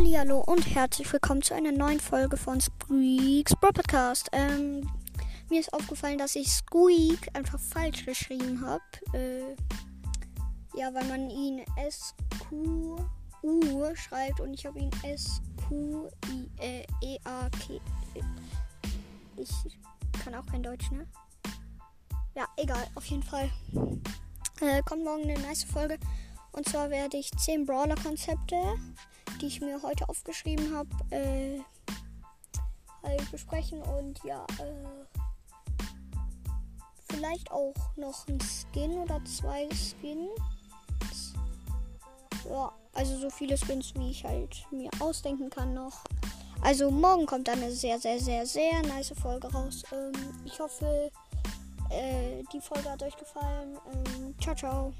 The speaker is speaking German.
Hallihallo und herzlich willkommen zu einer neuen Folge von Squeaks Podcast. Ähm, mir ist aufgefallen, dass ich Squeak einfach falsch geschrieben habe. Äh, ja, weil man ihn S-Q-U schreibt und ich habe ihn S-Q-I-E-A-K. Ich kann auch kein Deutsch, ne? Ja, egal, auf jeden Fall. Äh, kommt morgen eine nice Folge. Und zwar werde ich 10 Brawler-Konzepte die ich mir heute aufgeschrieben habe, äh, halt besprechen und ja, äh, vielleicht auch noch ein Skin oder zwei Skins. Ja, also so viele Skins, wie ich halt mir ausdenken kann noch. Also morgen kommt eine sehr, sehr, sehr, sehr nice Folge raus. Ähm, ich hoffe, äh, die Folge hat euch gefallen. Ähm, ciao, ciao.